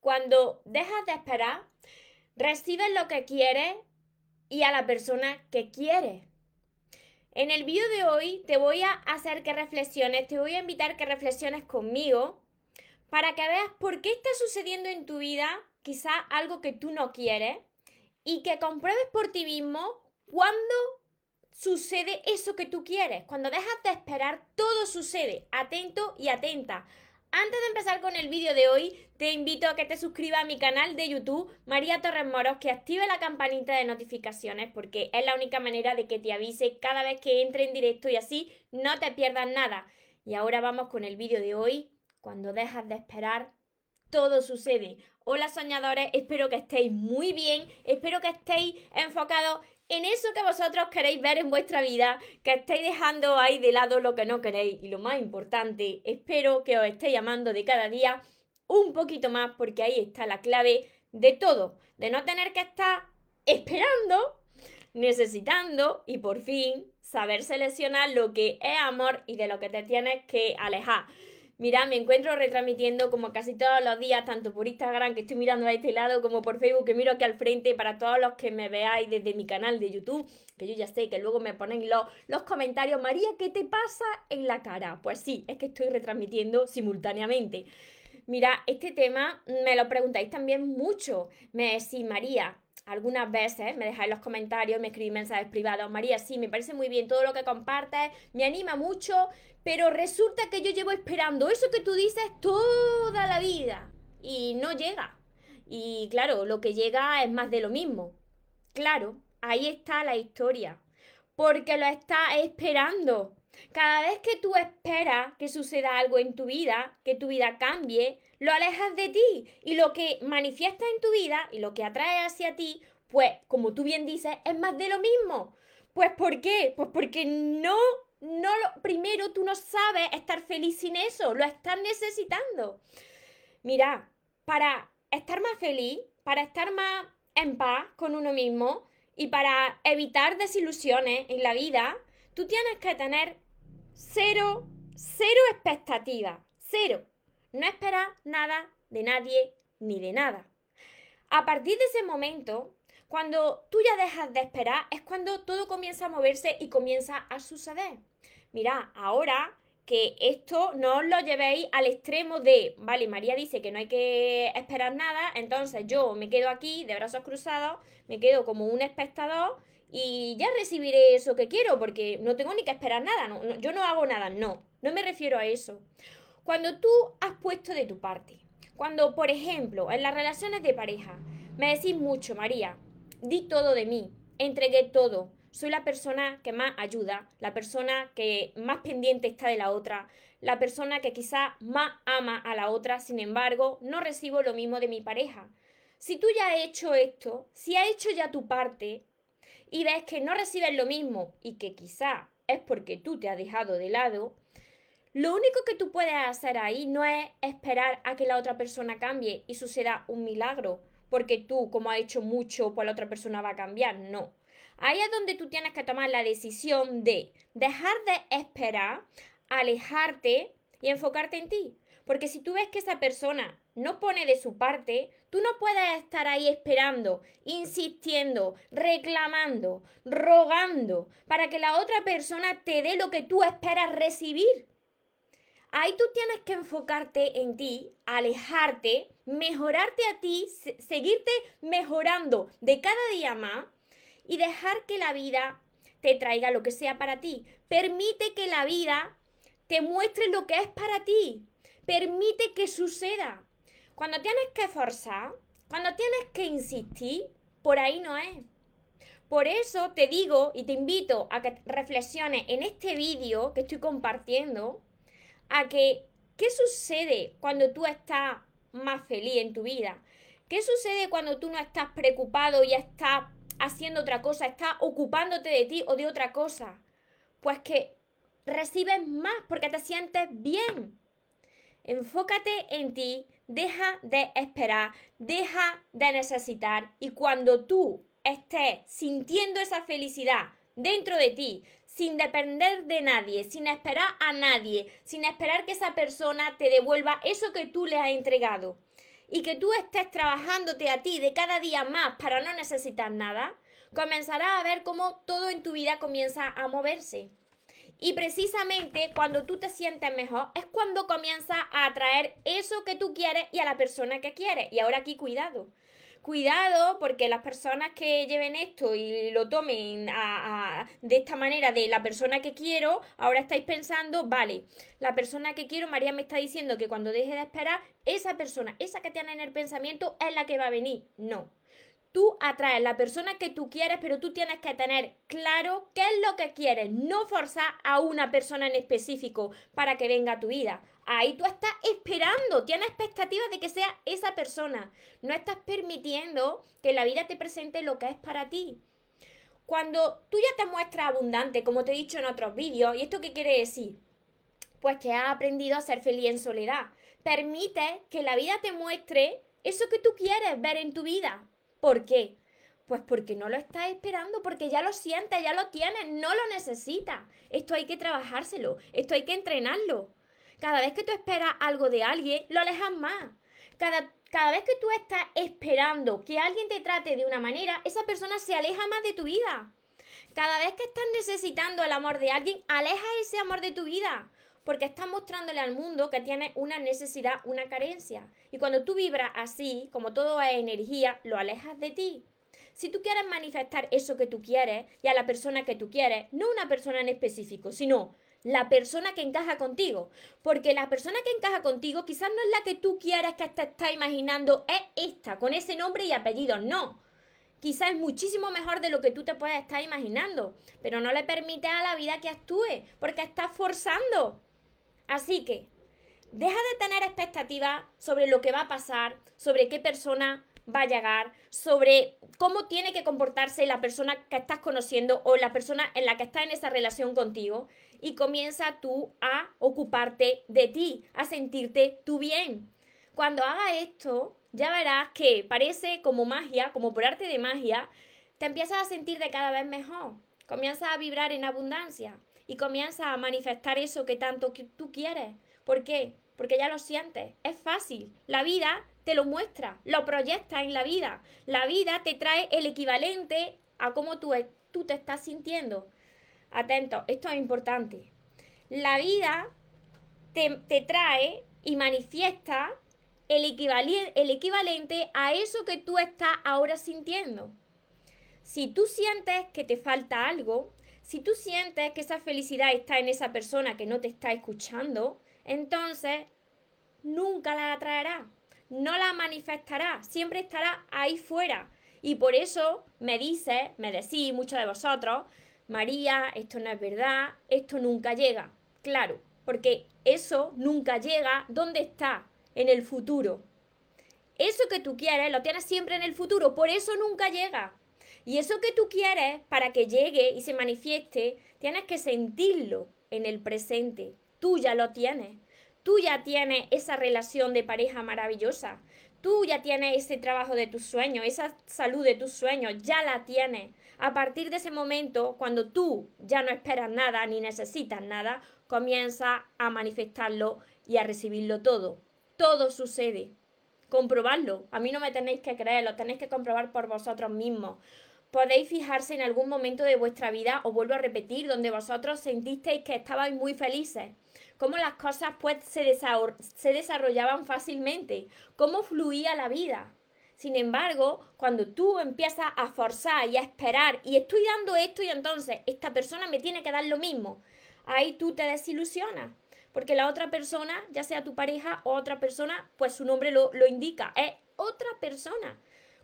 cuando dejas de esperar, recibes lo que quieres y a la persona que quieres. En el vídeo de hoy te voy a hacer que reflexiones, te voy a invitar que reflexiones conmigo para que veas por qué está sucediendo en tu vida quizá algo que tú no quieres y que compruebes por ti mismo cuándo sucede eso que tú quieres. Cuando dejas de esperar, todo sucede. Atento y atenta. Antes de empezar con el vídeo de hoy, te invito a que te suscribas a mi canal de YouTube, María Torres Moros, que active la campanita de notificaciones porque es la única manera de que te avise cada vez que entre en directo y así no te pierdas nada. Y ahora vamos con el vídeo de hoy. Cuando dejas de esperar, todo sucede. Hola soñadores, espero que estéis muy bien, espero que estéis enfocados en eso que vosotros queréis ver en vuestra vida, que estéis dejando ahí de lado lo que no queréis y lo más importante, espero que os estéis llamando de cada día un poquito más porque ahí está la clave de todo, de no tener que estar esperando, necesitando y por fin saber seleccionar lo que es amor y de lo que te tienes que alejar. Mira, me encuentro retransmitiendo como casi todos los días, tanto por Instagram, que estoy mirando a este lado, como por Facebook, que miro aquí al frente, para todos los que me veáis desde mi canal de YouTube, que yo ya sé que luego me ponen los, los comentarios, María, ¿qué te pasa en la cara? Pues sí, es que estoy retransmitiendo simultáneamente. Mira, este tema me lo preguntáis también mucho. Me decís, María, algunas veces me dejáis los comentarios, me escribís mensajes privados. María, sí, me parece muy bien todo lo que compartes, me anima mucho, pero resulta que yo llevo esperando eso que tú dices toda la vida y no llega. Y claro, lo que llega es más de lo mismo. Claro, ahí está la historia. Porque lo estás esperando. Cada vez que tú esperas que suceda algo en tu vida, que tu vida cambie, lo alejas de ti. Y lo que manifiesta en tu vida y lo que atrae hacia ti, pues, como tú bien dices, es más de lo mismo. Pues, ¿por qué? Pues porque no no lo, primero tú no sabes estar feliz sin eso, lo estás necesitando. Mira, para estar más feliz, para estar más en paz con uno mismo y para evitar desilusiones en la vida, tú tienes que tener cero, cero expectativas, cero. No esperar nada de nadie ni de nada. A partir de ese momento, cuando tú ya dejas de esperar, es cuando todo comienza a moverse y comienza a suceder mira, ahora que esto no os lo llevéis al extremo de, vale, María dice que no hay que esperar nada, entonces yo me quedo aquí de brazos cruzados, me quedo como un espectador y ya recibiré eso que quiero porque no tengo ni que esperar nada, yo no hago nada, no, no me refiero a eso. Cuando tú has puesto de tu parte, cuando, por ejemplo, en las relaciones de pareja, me decís mucho, María, di todo de mí, entregué todo, soy la persona que más ayuda, la persona que más pendiente está de la otra, la persona que quizá más ama a la otra, sin embargo, no recibo lo mismo de mi pareja. Si tú ya has hecho esto, si has hecho ya tu parte y ves que no recibes lo mismo y que quizá es porque tú te has dejado de lado, lo único que tú puedes hacer ahí no es esperar a que la otra persona cambie y suceda un milagro, porque tú, como has hecho mucho, pues la otra persona va a cambiar. No. Ahí es donde tú tienes que tomar la decisión de dejar de esperar, alejarte y enfocarte en ti. Porque si tú ves que esa persona no pone de su parte, tú no puedes estar ahí esperando, insistiendo, reclamando, rogando para que la otra persona te dé lo que tú esperas recibir. Ahí tú tienes que enfocarte en ti, alejarte, mejorarte a ti, seguirte mejorando de cada día más y dejar que la vida te traiga lo que sea para ti. Permite que la vida te muestre lo que es para ti. Permite que suceda. Cuando tienes que forzar, cuando tienes que insistir, por ahí no es. Por eso te digo y te invito a que reflexiones en este vídeo que estoy compartiendo, a que, ¿qué sucede cuando tú estás más feliz en tu vida? ¿Qué sucede cuando tú no estás preocupado y estás haciendo otra cosa, está ocupándote de ti o de otra cosa. Pues que recibes más porque te sientes bien. Enfócate en ti, deja de esperar, deja de necesitar y cuando tú estés sintiendo esa felicidad dentro de ti, sin depender de nadie, sin esperar a nadie, sin esperar que esa persona te devuelva eso que tú le has entregado y que tú estés trabajándote a ti de cada día más para no necesitar nada, comenzarás a ver cómo todo en tu vida comienza a moverse. Y precisamente cuando tú te sientes mejor es cuando comienzas a atraer eso que tú quieres y a la persona que quieres. Y ahora aquí cuidado. Cuidado porque las personas que lleven esto y lo tomen de esta manera de la persona que quiero, ahora estáis pensando, vale, la persona que quiero, María me está diciendo que cuando deje de esperar, esa persona, esa que tiene en el pensamiento, es la que va a venir. No tú atraes la persona que tú quieres, pero tú tienes que tener claro qué es lo que quieres, no forzar a una persona en específico para que venga a tu vida. Ahí tú estás esperando, tienes expectativas de que sea esa persona. No estás permitiendo que la vida te presente lo que es para ti. Cuando tú ya te muestras abundante, como te he dicho en otros vídeos, ¿y esto qué quiere decir? Pues que has aprendido a ser feliz en soledad. Permite que la vida te muestre eso que tú quieres ver en tu vida. ¿Por qué? Pues porque no lo estás esperando, porque ya lo sientes, ya lo tienes, no lo necesitas. Esto hay que trabajárselo, esto hay que entrenarlo. Cada vez que tú esperas algo de alguien, lo alejas más. Cada, cada vez que tú estás esperando que alguien te trate de una manera, esa persona se aleja más de tu vida. Cada vez que estás necesitando el amor de alguien, aleja ese amor de tu vida porque estás mostrándole al mundo que tienes una necesidad, una carencia. Y cuando tú vibras así, como todo es energía, lo alejas de ti. Si tú quieres manifestar eso que tú quieres y a la persona que tú quieres, no una persona en específico, sino la persona que encaja contigo. Porque la persona que encaja contigo quizás no es la que tú quieres que te estás imaginando, es esta, con ese nombre y apellido. No. Quizás es muchísimo mejor de lo que tú te puedes estar imaginando, pero no le permite a la vida que actúe, porque estás forzando. Así que, deja de tener expectativas sobre lo que va a pasar, sobre qué persona va a llegar, sobre cómo tiene que comportarse la persona que estás conociendo o la persona en la que está en esa relación contigo y comienza tú a ocuparte de ti, a sentirte tú bien. Cuando haga esto, ya verás que parece como magia, como por arte de magia, te empiezas a sentir de cada vez mejor, comienzas a vibrar en abundancia y comienzas a manifestar eso que tanto tú quieres. ¿Por qué? Porque ya lo sientes. Es fácil. La vida te lo muestra, lo proyecta en la vida. La vida te trae el equivalente a cómo tú, tú te estás sintiendo. Atento, esto es importante. La vida te, te trae y manifiesta el, el equivalente a eso que tú estás ahora sintiendo. Si tú sientes que te falta algo, si tú sientes que esa felicidad está en esa persona que no te está escuchando, entonces nunca la atraerá, no la manifestará, siempre estará ahí fuera. Y por eso me dice, me decís muchos de vosotros, María, esto no es verdad, esto nunca llega. Claro, porque eso nunca llega, ¿dónde está? En el futuro. Eso que tú quieres lo tienes siempre en el futuro, por eso nunca llega. Y eso que tú quieres para que llegue y se manifieste, tienes que sentirlo en el presente. Tú ya lo tienes. Tú ya tienes esa relación de pareja maravillosa. Tú ya tienes ese trabajo de tus sueños, esa salud de tus sueños, ya la tienes. A partir de ese momento, cuando tú ya no esperas nada ni necesitas nada, comienza a manifestarlo y a recibirlo todo. Todo sucede. Comprobarlo. A mí no me tenéis que creer, lo tenéis que comprobar por vosotros mismos podéis fijarse en algún momento de vuestra vida, os vuelvo a repetir, donde vosotros sentisteis que estabais muy felices, cómo las cosas pues se, se desarrollaban fácilmente, cómo fluía la vida. Sin embargo, cuando tú empiezas a forzar y a esperar y estoy dando esto y entonces esta persona me tiene que dar lo mismo, ahí tú te desilusionas. Porque la otra persona, ya sea tu pareja o otra persona, pues su nombre lo, lo indica, es otra persona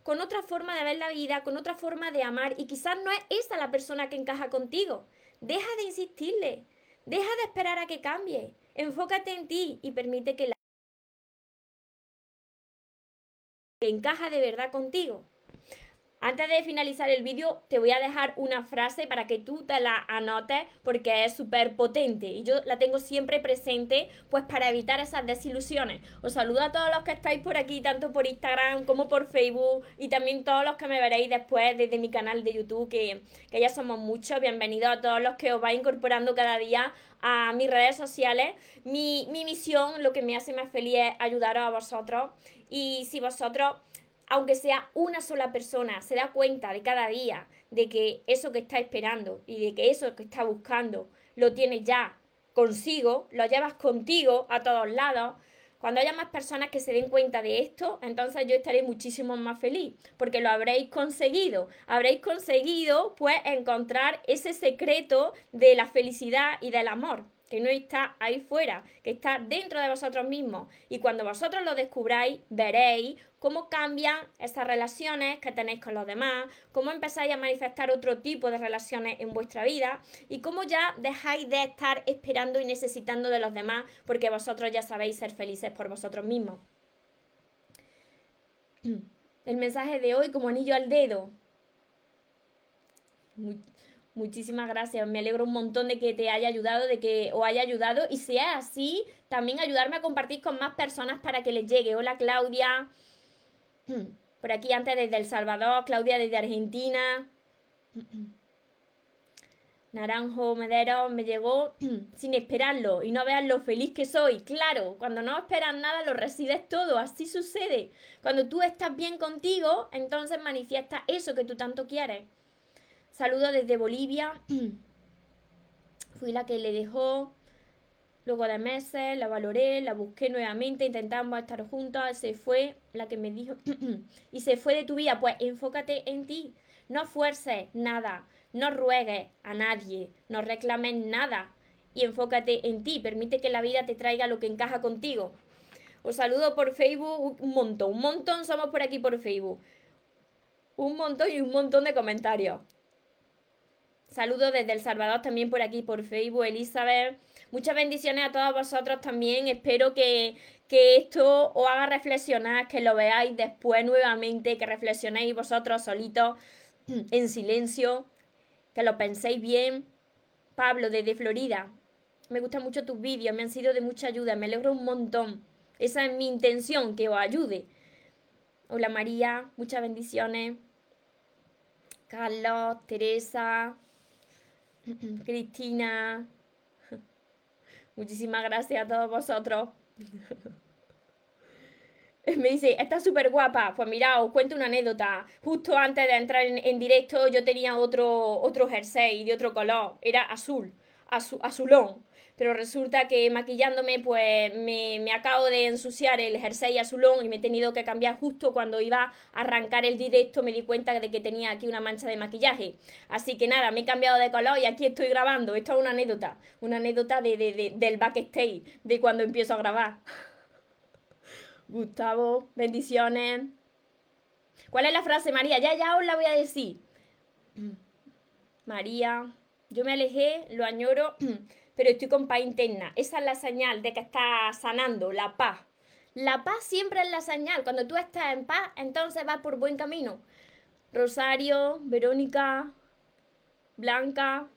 con otra forma de ver la vida, con otra forma de amar y quizás no es esa la persona que encaja contigo. Deja de insistirle, deja de esperar a que cambie, enfócate en ti y permite que la que encaja de verdad contigo. Antes de finalizar el vídeo, te voy a dejar una frase para que tú te la anotes porque es súper potente y yo la tengo siempre presente pues para evitar esas desilusiones. Os saludo a todos los que estáis por aquí, tanto por Instagram como por Facebook y también todos los que me veréis después desde mi canal de YouTube, que, que ya somos muchos. Bienvenidos a todos los que os vais incorporando cada día a mis redes sociales. Mi, mi misión, lo que me hace más feliz es ayudaros a vosotros y si vosotros aunque sea una sola persona, se da cuenta de cada día de que eso que está esperando y de que eso que está buscando lo tienes ya consigo, lo llevas contigo a todos lados, cuando haya más personas que se den cuenta de esto, entonces yo estaré muchísimo más feliz, porque lo habréis conseguido. Habréis conseguido, pues, encontrar ese secreto de la felicidad y del amor que no está ahí fuera, que está dentro de vosotros mismos. Y cuando vosotros lo descubráis, veréis cómo cambian esas relaciones que tenéis con los demás, cómo empezáis a manifestar otro tipo de relaciones en vuestra vida y cómo ya dejáis de estar esperando y necesitando de los demás porque vosotros ya sabéis ser felices por vosotros mismos. El mensaje de hoy como anillo al dedo. Muchísimas gracias, me alegro un montón de que te haya ayudado, de que os haya ayudado y si es así, también ayudarme a compartir con más personas para que les llegue. Hola Claudia, por aquí antes desde El Salvador, Claudia desde Argentina. Naranjo Medero me llegó sin esperarlo y no vean lo feliz que soy. Claro, cuando no esperas nada lo recibes todo, así sucede. Cuando tú estás bien contigo, entonces manifiesta eso que tú tanto quieres. Saludo desde Bolivia. Fui la que le dejó. Luego de meses la valoré, la busqué nuevamente, intentamos estar juntas, se fue la que me dijo y se fue de tu vida. Pues enfócate en ti, no fuerces nada, no ruegues a nadie, no reclames nada y enfócate en ti, permite que la vida te traiga lo que encaja contigo. Os saludo por Facebook un montón, un montón somos por aquí por Facebook. Un montón y un montón de comentarios. Saludos desde El Salvador también por aquí, por Facebook, Elizabeth. Muchas bendiciones a todos vosotros también. Espero que, que esto os haga reflexionar, que lo veáis después nuevamente, que reflexionéis vosotros solitos en silencio, que lo penséis bien. Pablo, desde Florida. Me gustan mucho tus vídeos, me han sido de mucha ayuda, me alegro un montón. Esa es mi intención, que os ayude. Hola María, muchas bendiciones. Carlos, Teresa, Cristina. Muchísimas gracias a todos vosotros. Me dice, está súper guapa. Pues mira, os cuento una anécdota. Justo antes de entrar en, directo yo tenía otro, otro jersey de otro color. Era azul, azulón pero resulta que maquillándome pues me, acabo de ensuciar el jersey azulón y me he tenido que cambiar justo cuando iba a arrancar el directo me di cuenta de que tenía aquí una mancha de maquillaje. Así que nada, me he cambiado de color y aquí estoy grabando. Esto es una anécdota, una anécdota de, de, del backstage, de cuando empiezo a grabar. Gustavo, bendiciones. ¿Cuál es la frase, María? Ya, ya os la voy a decir. María, yo me alejé, lo añoro pero estoy con paz interna. Esa es la señal de que estás sanando, la paz. La paz siempre es la señal. Cuando tú estás en paz, entonces vas por buen camino. Rosario, Verónica, Blanca.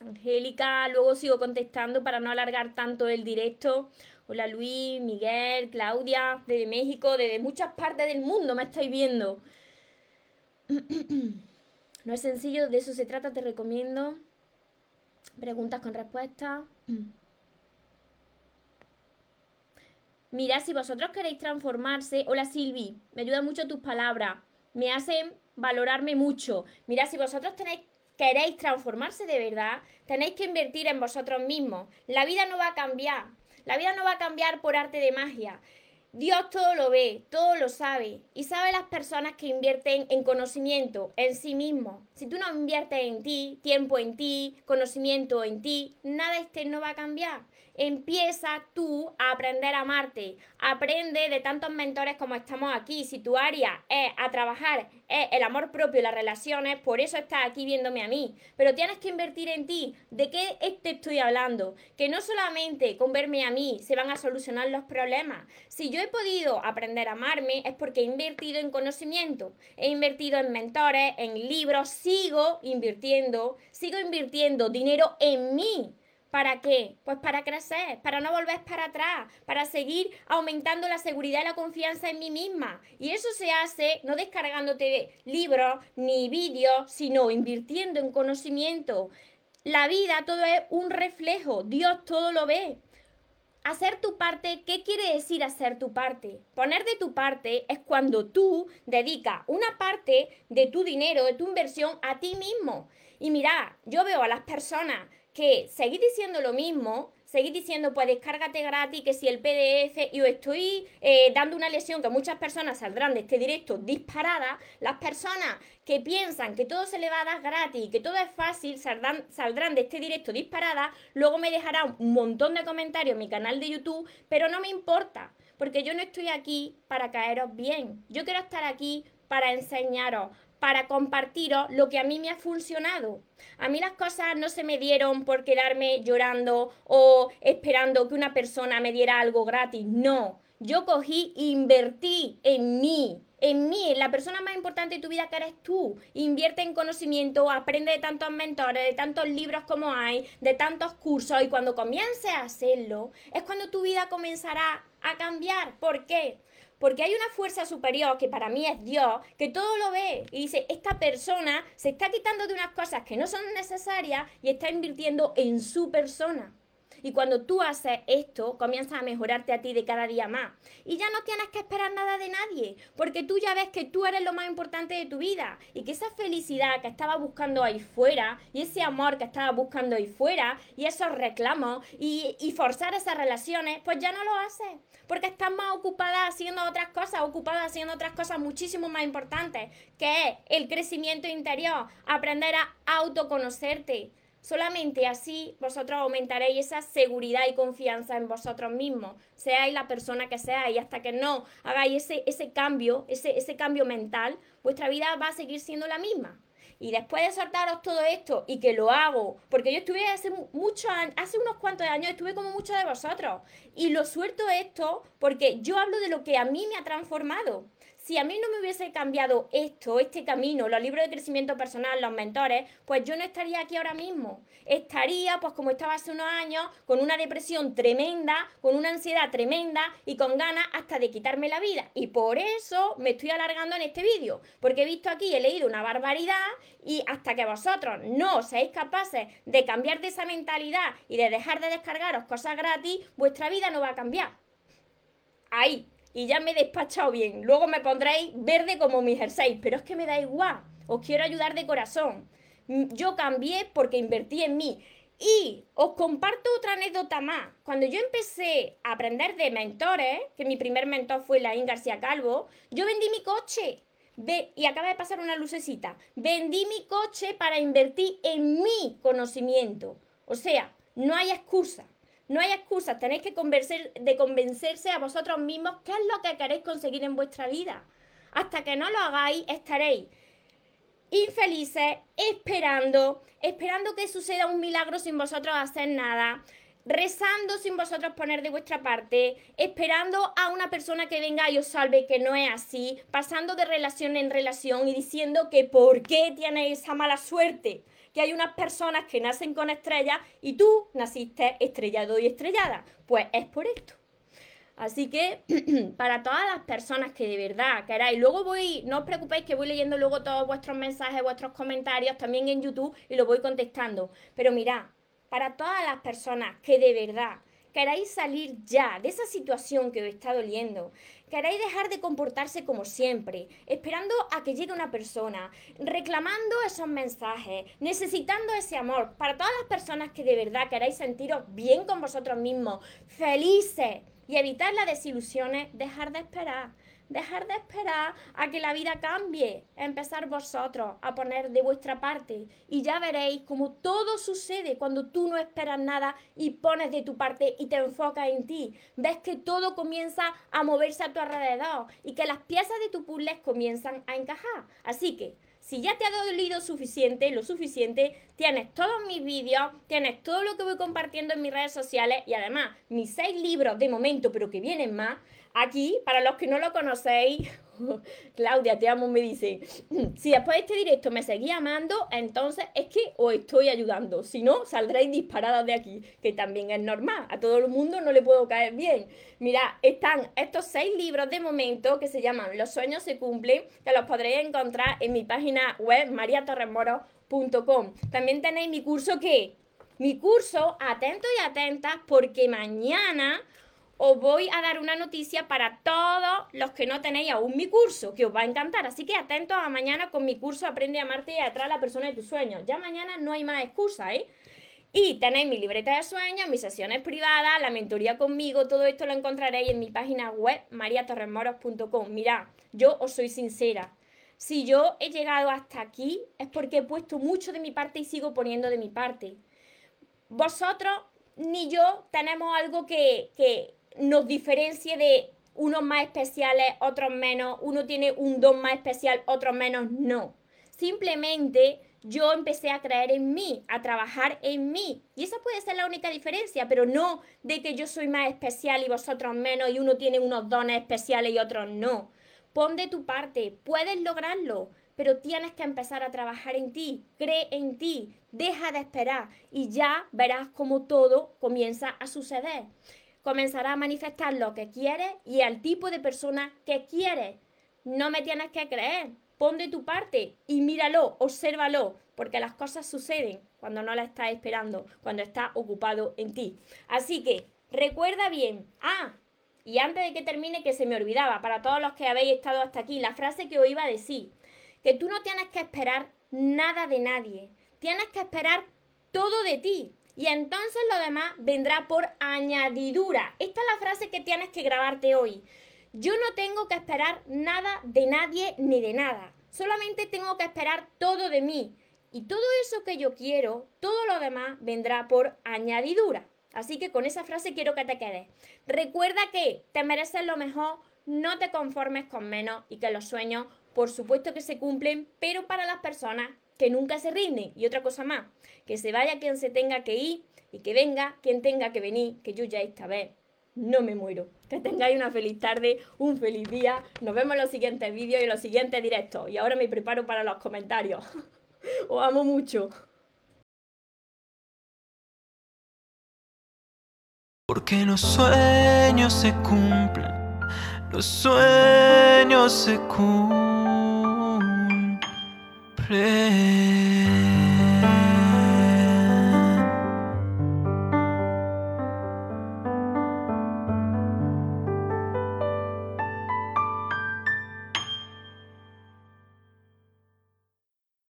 Angélica, luego sigo contestando para no alargar tanto el directo. Hola Luis, Miguel, Claudia, desde México, desde muchas partes del mundo me estáis viendo. No es sencillo, de eso se trata, te recomiendo. Preguntas con respuestas. Mirad, si vosotros queréis transformarse, hola Silvi, me ayudan mucho tus palabras, me hacen valorarme mucho. Mirad, si vosotros tenéis, queréis transformarse de verdad, tenéis que invertir en vosotros mismos. La vida no va a cambiar, la vida no va a cambiar por arte de magia. Dios todo lo ve, todo lo sabe y sabe las personas que invierten en conocimiento, en sí mismo. Si tú no inviertes en ti, tiempo en ti, conocimiento en ti, nada externo va a cambiar. empieza tú a aprender a amarte. Aprende de tantos mentores como estamos aquí. Si tu área es a trabajar, es el amor propio y las relaciones, por eso estás aquí viéndome a mí. Pero tienes que invertir en ti. ¿De qué te estoy hablando? Que no solamente con verme a mí se van a solucionar los problemas. Si yo he podido aprender a amarme es porque he invertido en conocimiento, he invertido en mentores, en libros, sigo invirtiendo, sigo invirtiendo dinero en mí ¿Para qué? Pues para crecer, para no volver para atrás, para seguir aumentando la seguridad y la confianza en mí misma. Y eso se hace no descargándote libros ni vídeos, sino invirtiendo en conocimiento. La vida todo es un reflejo, Dios todo lo ve. Hacer tu parte, ¿qué quiere decir hacer tu parte? Poner de tu parte es cuando tú dedicas una parte de tu dinero, de tu inversión a ti mismo. Y mira, yo veo a las personas que seguís diciendo lo mismo, seguís diciendo, pues descárgate gratis, que si el PDF, y os estoy eh, dando una lesión que muchas personas saldrán de este directo disparadas, las personas que piensan que todo se le va a dar gratis, que todo es fácil, saldrán, saldrán de este directo disparadas, luego me dejarán un montón de comentarios en mi canal de YouTube, pero no me importa, porque yo no estoy aquí para caeros bien, yo quiero estar aquí para enseñaros, para compartiros lo que a mí me ha funcionado. A mí las cosas no se me dieron por quedarme llorando o esperando que una persona me diera algo gratis. No, yo cogí e invertí en mí, en mí, en la persona más importante de tu vida que eres tú. Invierte en conocimiento, aprende de tantos mentores, de tantos libros como hay, de tantos cursos y cuando comiences a hacerlo, es cuando tu vida comenzará a cambiar. ¿Por qué? Porque hay una fuerza superior, que para mí es Dios, que todo lo ve y dice, esta persona se está quitando de unas cosas que no son necesarias y está invirtiendo en su persona. Y cuando tú haces esto, comienzas a mejorarte a ti de cada día más. Y ya no tienes que esperar nada de nadie, porque tú ya ves que tú eres lo más importante de tu vida y que esa felicidad que estaba buscando ahí fuera y ese amor que estaba buscando ahí fuera y esos reclamos y, y forzar esas relaciones, pues ya no lo haces, porque estás más ocupada haciendo otras cosas, ocupada haciendo otras cosas muchísimo más importantes, que es el crecimiento interior, aprender a autoconocerte Solamente así vosotros aumentaréis esa seguridad y confianza en vosotros mismos, seáis la persona que seáis, hasta que no hagáis ese, ese cambio, ese, ese cambio mental, vuestra vida va a seguir siendo la misma. Y después de soltaros todo esto y que lo hago, porque yo estuve hace muchos hace unos cuantos años, estuve como muchos de vosotros. Y lo suelto esto porque yo hablo de lo que a mí me ha transformado si a mí no me hubiese cambiado esto, este camino, los libros de crecimiento personal, los mentores, pues yo no estaría aquí ahora mismo. Estaría, pues como estaba hace unos años, con una depresión tremenda, con una ansiedad tremenda y con ganas hasta de quitarme la vida. Y por eso me estoy alargando en este vídeo, porque he visto aquí, he leído una barbaridad y hasta que vosotros no seáis capaces de cambiar de esa mentalidad y de dejar de descargaros cosas gratis, vuestra vida no va a cambiar. Ahí, y ya me he despachado bien. Luego me pondréis verde como mi jersey, pero es que me da igual. Os quiero ayudar de corazón. Mm, yo cambié porque invertí en mí. Y os comparto otra anécdota más. Cuando yo empecé a aprender de mentores, que mi primer mentor fue Laín García Calvo, yo vendí mi coche. y acaba de pasar una lucecita. Vendí mi coche para invertir en mi conocimiento. O sea, no hay excusa. No hay excusas, tenéis que convencer, de convencerse a vosotros mismos qué es lo que queréis conseguir en vuestra vida. Hasta que no lo hagáis, estaréis infelices, esperando, esperando que suceda un milagro sin vosotros hacer nada, rezando sin vosotros poner de vuestra parte, esperando a una persona que venga y os salve, que no es así, pasando de relación en relación y diciendo que por qué tienes esa mala suerte que hay unas personas que nacen con estrellas y tú naciste estrellado y estrellada. Pues es por esto. Así que para todas las personas que de verdad queráis, luego voy, no os preocupéis que voy leyendo luego todos vuestros mensajes, vuestros comentarios también en YouTube y lo voy contestando. Pero mirad, para todas las personas que de verdad queráis salir ya de esa situación que os está doliendo, queréis dejar de comportarse como siempre, esperando a que llegue una persona, reclamando esos mensajes, necesitando ese amor, para todas las personas que de verdad queráis sentiros bien con vosotros mismos, felices y evitar las desilusiones, dejar de esperar. Dejar de esperar a que la vida cambie, empezar vosotros a poner de vuestra parte y ya veréis cómo todo sucede cuando tú no esperas nada y pones de tu parte y te enfocas en ti. Ves que todo comienza a moverse a tu alrededor y que las piezas de tu puzzle comienzan a encajar. Así que si ya te ha dolido suficiente, lo suficiente, tienes todos mis vídeos, tienes todo lo que voy compartiendo en mis redes sociales y además mis seis libros de momento, pero que vienen más, aquí, para los que no lo conocéis, Claudia, te amo, me dice, si después de este directo me seguís amando, entonces es que os estoy ayudando. Si no, saldréis disparadas de aquí, que también es normal. A todo el mundo no le puedo caer bien. Mira, están estos seis libros de momento que se llaman Los sueños se cumplen, que los podréis encontrar en mi página web mariatorremoro.com. También tenéis mi curso que, mi curso, atentos y atentas, porque mañana os voy a dar una noticia para todos los que no tenéis aún mi curso, que os va a encantar. Así que atentos a mañana con mi curso Aprende a amarte y atraer a la persona de tus sueños. Ya mañana no hay más excusa, ¿eh? Y tenéis mi libreta de sueños, mis sesiones privadas, la mentoría conmigo, todo esto lo encontraréis en mi página web mariatorremoros.com. Mirad, yo os soy sincera. Si yo he llegado hasta aquí es porque he puesto mucho de mi parte y sigo poniendo de mi parte. Vosotros ni yo tenemos algo que, nos diferencie de unos más especiales, otros menos, uno tiene un don más especial, otros menos, no. Simplemente yo empecé a creer en mí, a trabajar en mí. Y esa puede ser la única diferencia, pero no de que yo soy más especial y vosotros menos y uno tiene unos dones especiales y otros no. Pon de tu parte, puedes lograrlo, pero tienes que empezar a trabajar en ti, cree en ti, deja de esperar y ya verás cómo todo comienza a suceder comenzará a manifestar lo que quieres y el tipo de persona que quieres. No me tienes que creer, pon de tu parte y míralo, obsérvalo, porque las cosas suceden cuando no la estás esperando, cuando estás ocupado en ti. Así que recuerda bien, ah, y antes de que termine, que se me olvidaba, para todos los que habéis estado hasta aquí, la frase que os iba a decir, que tú no tienes que esperar nada de nadie, tienes que esperar todo de ti y entonces lo demás vendrá por añadidura. Esta es la frase que tienes que grabarte hoy. Yo no tengo que esperar nada de nadie ni de nada. Solamente tengo que esperar todo de mí. Y todo eso que yo quiero, todo lo demás vendrá por añadidura. Así que con esa frase quiero que te quedes. Recuerda que te mereces lo mejor, no te conformes con menos y que los sueños, por supuesto que se cumplen, pero para las personas que nunca se rinden. Y otra cosa más, que se vaya quien se tenga que ir y que venga quien tenga que venir, que yo ya esta vez no me muero. Que tengáis una feliz tarde, un feliz día. Nos vemos en los siguientes vídeos y en los siguientes directos. Y ahora me preparo para los comentarios. Os amo mucho. Porque los sueños se cumplen, los sueños se cumplen. pray.